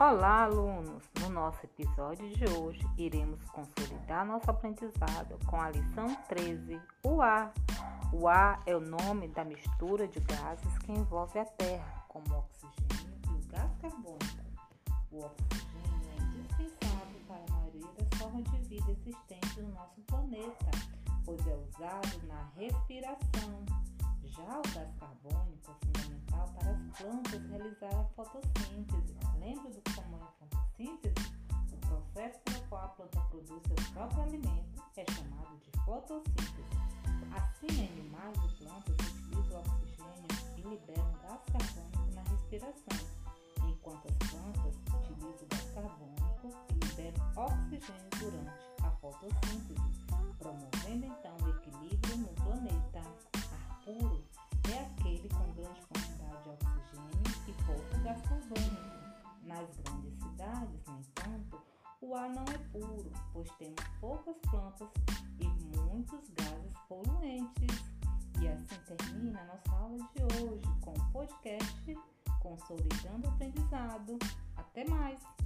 Olá, alunos! No nosso episódio de hoje, iremos consolidar nosso aprendizado com a lição 13, o ar. O ar é o nome da mistura de gases que envolve a Terra, como o oxigênio e o gás carbônico. O oxigênio é indispensável para a maioria das formas de vida existentes no nosso planeta, pois é usado na respiração. Já o gás carbônico é fundamental para as plantas realizar a fotossíntese Lembra do produz seu próprio alimento é chamado de fotossíntese. Assim, animais e plantas utilizam oxigênio e liberam gás carbônico na respiração, enquanto as plantas utilizam gás carbônico e liberam oxigênio durante a fotossíntese, promovendo então o equilíbrio no planeta. Ar puro é aquele com grande quantidade de oxigênio e pouco gás carbônico. Nas grandes o ar não é puro, pois temos poucas plantas e muitos gases poluentes. E assim termina a nossa aula de hoje com o podcast Consolidando o Aprendizado. Até mais!